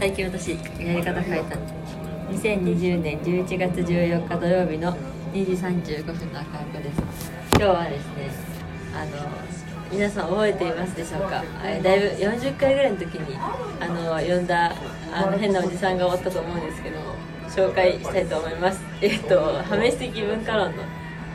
最近私やり方変えたんで2020年11月14日土曜日の2時35分のアカウントです。今日はですねあの皆さん覚えていますでしょうか？だいぶ40回ぐらいの時にあの呼んだあの変なおじさんがおったと思うんですけども紹介したいと思います。えっと破滅的文化論の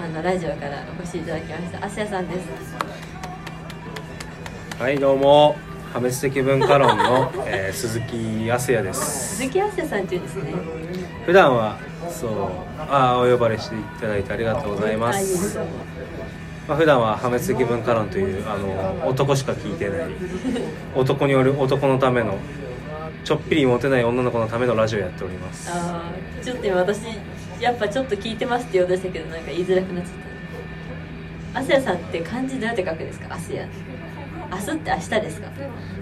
あのラジオからお越しいただきましたアスヤさんです。はいどうも。破滅的文化論の、えー鈴木康也です。鈴木アスヤさんっていうんですね。普段はそうあーお呼ばれしていただいてありがとうございます、はいまあ、普段は破滅的文化論というあの男しか聞いてない 男による男のためのちょっぴりモテない女の子のためのラジオやっております。あーちょっと今私やっぱちょっと聞いてますって言おうとしたけどなんか言いづらくなっちゃった。アスヤさんって漢字どうやって書くんですか？アスヤ明日って明日ですか？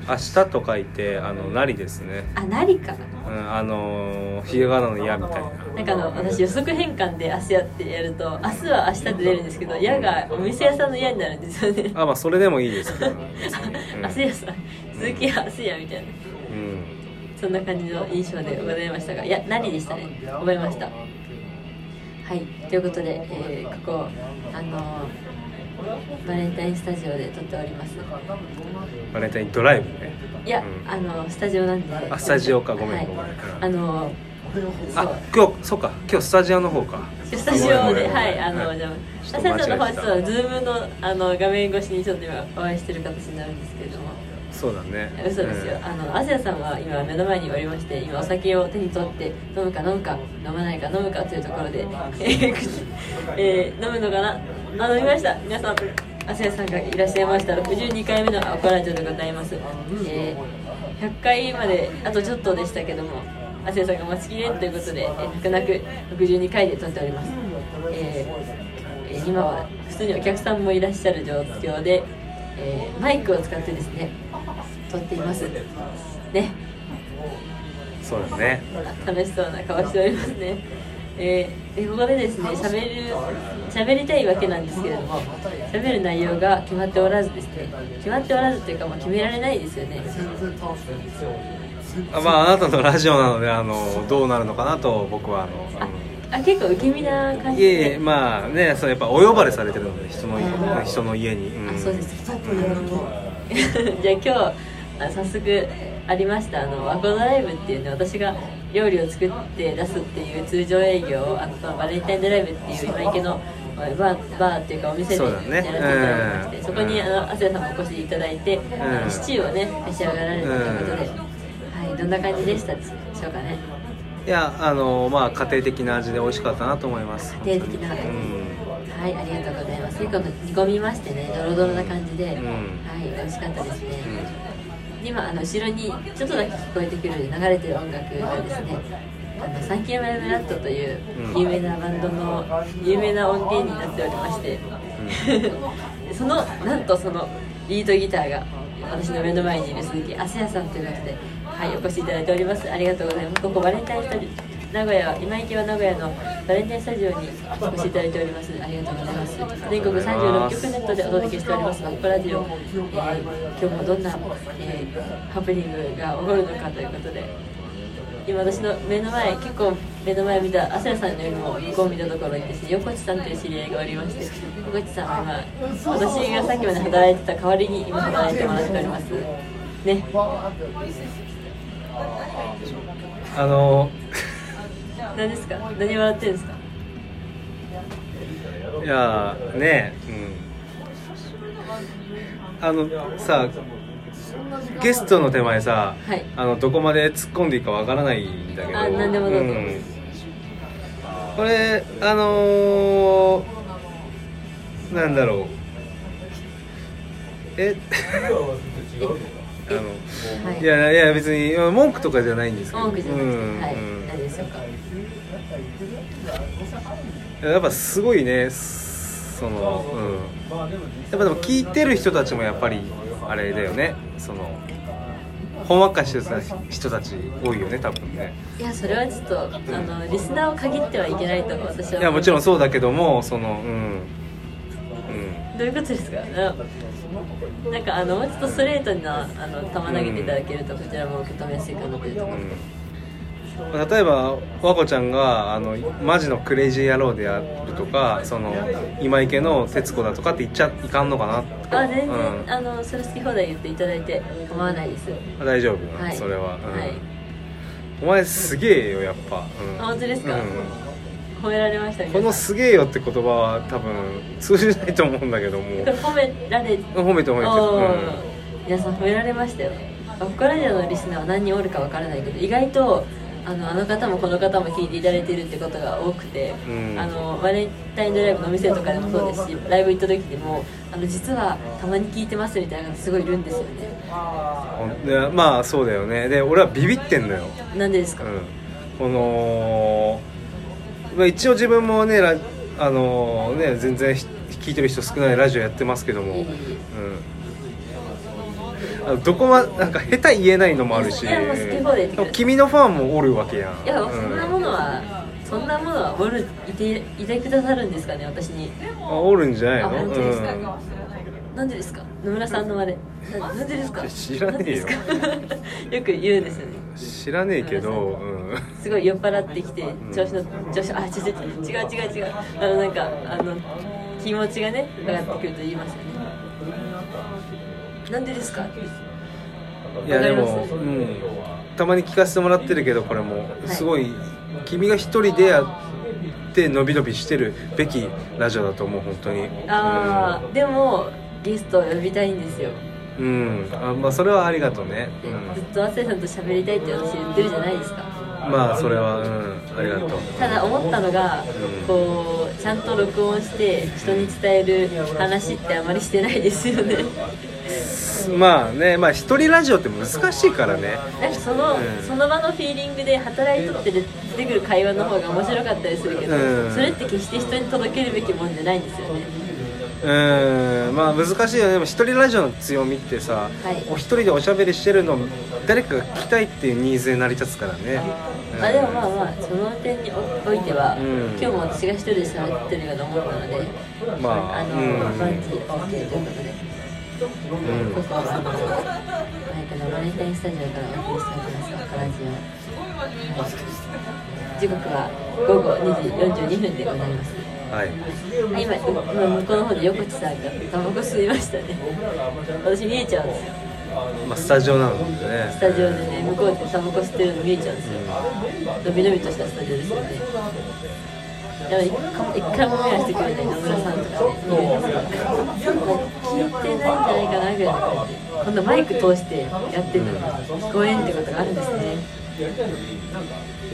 明日と書いてあのなりですね。あなりか。うんあのひらがなの矢みたいな。なんかあの私予測変換で明日やってやると明日は明日って出るんですけど矢がお店屋さんの矢になるんですよね。あまあそれでもいいですけど、うんアスヤさん。鈴木アスヤみたいな。うん。そんな感じの印象でございましたが。いや何でしたね。覚えました。はい。ということで、えーここあのバレンタインスタジオで撮っております。バレンタインドライブね。いや、うん。あのスタジオなんで。あスタジオか。ごめんはい。ごめん。あのあ今日そうか。今日スタジオの方か。スタジオではいあの、はい。じゃあちょっと間違えてた。朝さんの方はちょっとズームのあの画面越しにちょっと今お会いしてる形になるんですけれども。そうだね。嘘ですよ、うん。あのアジアさんは今目の前におりまして今お酒を手に取って飲むか飲むか飲まないか飲むかというところで、ええー飲むのかな？あ飲みました。皆さんアジアさんがいらっしゃいました。62回目のアコラジオでございます、えー100回まであとちょっとでしたけどもアジアさんが待ちきれんということで、えー泣く泣く62回で撮っております、えーえー今は普通にお客さんもいらっしゃる状況で、えーマイクを使ってですね撮っています。ね。そうだね。楽しそうな顔しておりますねえーでここでですね喋る喋りたいわけなんですけれども喋る内容が決まっておらずですね決まっておらずというか、まあ、決められないですよね。あまああなたのラジオなのであのどうなるのかなと僕はあの、ああ結構受け身な感うんじで。いえいえまあねそうやっぱお呼ばれされてるので人の人の家に、ん。あそうです。か じゃあ今日あ早速ありました。あのワコドライブっていうね私が料理を作って出すっていう通常営業をあのバレンタインドライブっていう今池のバーバーっていうかお店でやらせていただきましてうん。そこにあの亜生さんもお越しいただいて、あのシチューをね召し上がられたということで、はいどんな感じでしたでしょうかね。いやあのまあ家庭的な味で美味しかったなと思います。家庭的な。うん。はいありがとうございます。結構煮込みましてねドロドロな感じで、うん。はい美味しかったですね、今あの後ろにちょっとだけ聞こえてくる流れてる音楽がですね。あのサンキューマイムラットといううん。有名なバンドの有名な音源になっておりまして、そのなんとそのリードギターが私の目の前にいる鈴木あすやさんということではいお越しいただいております。ありがとうございます。ここバレンタインスタジオ名古屋今池は名古屋のバレンタインスタジオにお越しいただいております。ありがとうございます。全国36局ネットでお届けしております。バックラジオ、えー今日もどんな、えーハプニングが起こるのかということで。今私の目の前結構目の前見た朝やさんのよりも向こう見たところにですね横地さんという知り合いがおりまして横地さんは今私がさっきまで働いてた代わりに今働いてもらっております。ね。あの何ですか？何笑ってるんですか？いやねうん。あのさゲストの手前さ、はい。あのどこまで突っ込んでいいかわからないんだけど。あ何でもどうぞ。ん。これあのー、なんだろう。え？あの、はい。い、やいや別に文句とかじゃないんですけど。文句じゃなくて、うん。はい。うん何でしょうか。やっぱすごいねそのうん。やっぱでも聞いてる人たちもやっぱりあれだよね。そのほんわかしてた人たち多いよね多分ね。いやそれはちょっとあのリスナーを限ってはいけないと私はいやもちろんそうだけどもそのうんうんどういうことですか？ななんかあのもうちょっとストレートなあの球投げていただけるとこちらも受け止めやすいかなというところで、うん、例えば和子ちゃんがあのマジのクレイジー野郎であるとかその今池の徹子だとかって言っちゃいかんのかなあ全然、うんあのそれ好き放題言っていただいて構わないです。大丈夫、はい。それは、うん。はい。お前すげえよやっぱ、うん。あ本当ですか？うん褒められましたこの「皆すげえよ」って言葉は多分通じないと思うんだけども。褒められ褒めて褒めて、おー。皆さん褒められましたよ。他ラジオのリスナーは何人おるかわからないけど意外とあのあの方もこの方も聞いていただいているってことが多くて、うん。あのバレンタインドライブのお店とかでもそうですしライブ行った時でもあの実はたまに聞いてますみたいな方すごいいるんですよね。でまあそうだよね。で俺はビビってんのよ、なんでですか、うん、このまあ一応自分もねラあのね全然ひ聞いてる人少ないラジオやってますけども、うん。あのどこまなんか下手言えないのもあるしいやも君のファンもおるわけやん。いや、うんそんなものはそんなものはおるいていてくださるんですかね私に。あおるんじゃないあの本当ですか、うんなんでですか？野村さんのまでななんでですか？知らねえよ。なんでですか？よく言うんですよね。知らねえけど、うん、すごい酔っ払ってきて調子の調子あ違う違う違う違う。違うあのなんかあの気持ちがね上がってくると言いますよね。なんでですか？いやでも、うん、たまに聞かせてもらってるけどこれも。すごい、君が一人でやって伸び伸びしてるべきラジオだと思う本当に。ああでもゲストを呼びたいんですよ。うん、うんあまあそれはありがとうね、でうずっと亜生さんと喋りたいって私言ってるじゃないですか。ん、まあそれはうん。ありがとう。ただ思ったのが、うん。こうちゃんと録音して人に伝える話ってあまりしてないですよね。まあねまあ一人ラジオって難しいからね。なんかその、うん。その場のフィーリングで働いとって出てくる会話の方が面白かったりするけど、うん。それって決して人に届けるべきもんじゃないんですよねうんまあ難しいよね。でも一人ラジオの強みってさ、はい。お一人でおしゃべりしてるの誰かが聞きたいっていうニーズで成り立つからね。うん。あでもまあまあその点においては、うん。今日も私が一人で喋ってるようなもんなのでまああの、うん。バンジー OK ということで。うん。ここはあのマイクのバレンタインスタジオからお送りしております赤ラジオ、はい。時刻は午後2時42分でございますはい。あ今今向こうの方で横地さんがタバコ吸いましたね。私見えちゃうんですよ。まあスタジオなのでね。スタジオでね向こうでタバコ吸ってるの見えちゃうんですよ。伸び伸びとしたスタジオですよね。でも一回も一回も目はしてくれない野村さんとかねいるんですけどもう聞いてないんじゃないかなぐらいの感じで今度マイク通してやってるのに聞こえんってことがあるんですね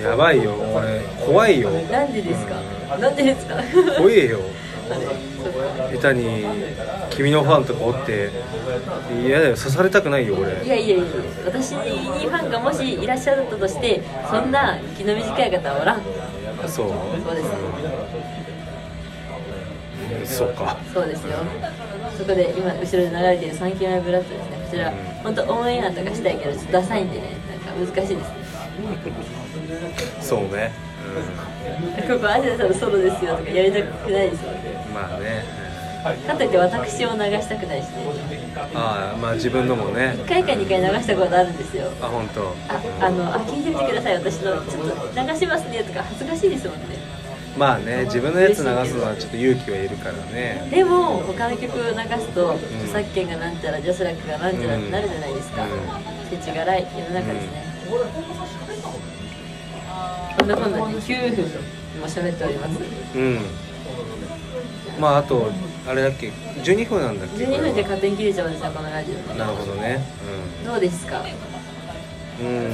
やばいよこれ。怖いよ。なんでですか？なんでですか？怖えよ。下手に君のファンとかおって嫌だよ。刺されたくないよい俺やいやいや私にファンがもしいらっしゃったとしてそんな気の短い方はおらん。そう。そうです。うんそうか。そうですよ。そこで今後ろで流れている3期目ブラッドですね。こちら本当オンエアとかしたいけどちょっとダサいんでね。なんか難しいですねそうね、ここアジアさんのソロですよとかやりたくないですようん、まあね、かといって私を流したくないしね。うんああまあ自分のもね。1回か2回流したことあるんですよ。あ本当。ああのあ聞いてみてください。私のちょっと流しますねとか恥ずかしいですもんね。まあね自分のやつ流すのはちょっと勇気はいるからね。でも他の曲を流すと著作権がなんちゃらジャスラックがなんちゃらってなるじゃないですか。うん。世知辛い世の中ですね、こんなこんなで9分も喋っておりますうん。まああとあれだっけ？12分なんだっけ？12分で勝手に切れちゃうんですよこのラジオ。なるほどね。どうですか？うん、うん、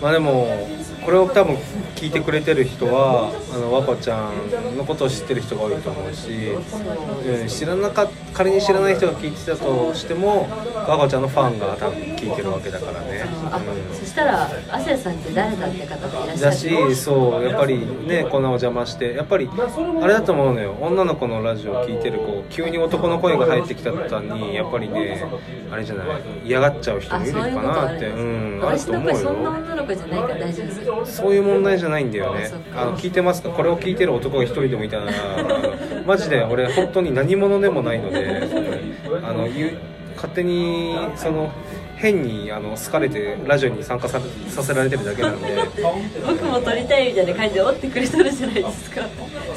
まあでもこれを多分聞いてくれてる人はあの和子ちゃんのことを知ってる人が多いと思うし、うん、知らなか仮に知らない人が聞いてたとしても和子ちゃんのファンが多分聞いてるわけだからね、あうん。そしたら亜生さんって誰だって方がいらっしゃだるしそうやっぱりねこんなお邪魔してやっぱりあれだと思うのよ。女の子のラジオを聞いてる子急に男の声が入ってきた途端にやっぱりねあれじゃない嫌がっちゃう人もいるかなってうんある私と思うの声そんなよ女の子じゃないから大丈夫ですよそういう問題じゃないんだよね。あの聞いてますか？これを聞いてる男が一人でもいたらマジで俺本当に何者でもないので あのゆ勝手にその変にあの好かれてラジオに参加ささせられてるだけなんで。僕も撮りたいみたいな感じで折ってくれとるじゃないですか。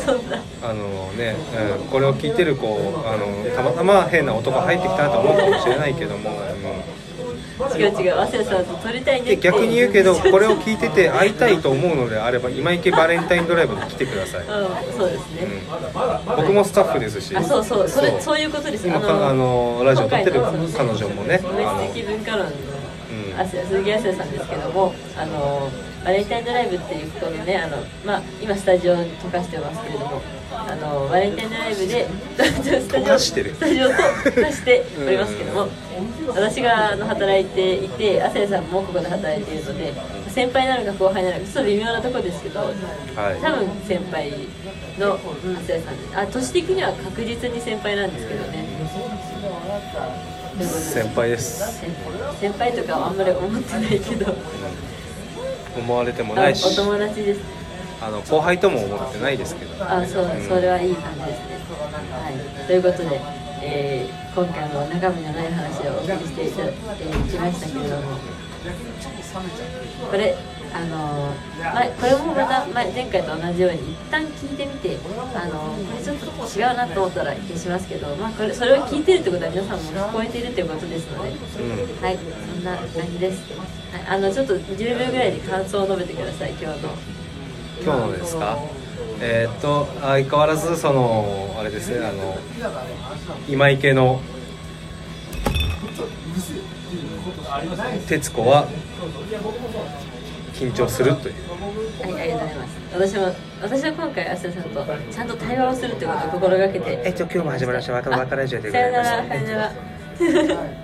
そんな。あのね、うん、これを聞いてる子あのたまたま変な男が入ってきたなと思うかもしれないけども、うん違う違う亜生さんと撮りたいねで逆に言うけどこれを聞いてて会いたいと思うのであれば今池バレンタインドライブに来てください、うんそうですね、うん、僕もスタッフですし。あそうそうそれそういうことです今かあのラジオ撮ってる彼女もねドメスティック文化論のうん。あ鈴木康也さんですけどもあのバレンタインドライブっていうこのねあの、まあ、今スタジオに溶かしてますけれどもあのバレンタインドライブでスタジオスタジオと溶かしておりますけども私があの働いていて亜生さんもここで働いているので先輩なのか後輩なのかちょっと微妙なところですけどはい。多分先輩の亜生さんあ年的には確実に先輩なんですけどね先輩です。先先輩とかはあんまり思ってないけど。思われてもないし。友達です。あの後輩とも思ってないですけど。あそうそれはいい感じですね。はい。ということで、えー今回も中身のない話をお送りしていただきましたけれどもこれあのまこれもまた前前回と同じように一旦聞いてみてあのこれちょっと違うなと思ったら消しますけど、まあ、これそれを聞いてるってことは皆さんも聞こえているということですので、うん。はいそんな感じです、はい、あのちょっと10秒ぐらいで感想を述べてください今日の。今日のですか？えーっと相変わらずそのあれですねあの今池の徹子は緊張するというはい、ありがとうございます。私も、私は今回、アスタさんとちゃんと対話をするということを心がけて。えっと今日も始まりました若あ若ラジオでごさよざいますなら、さよなら。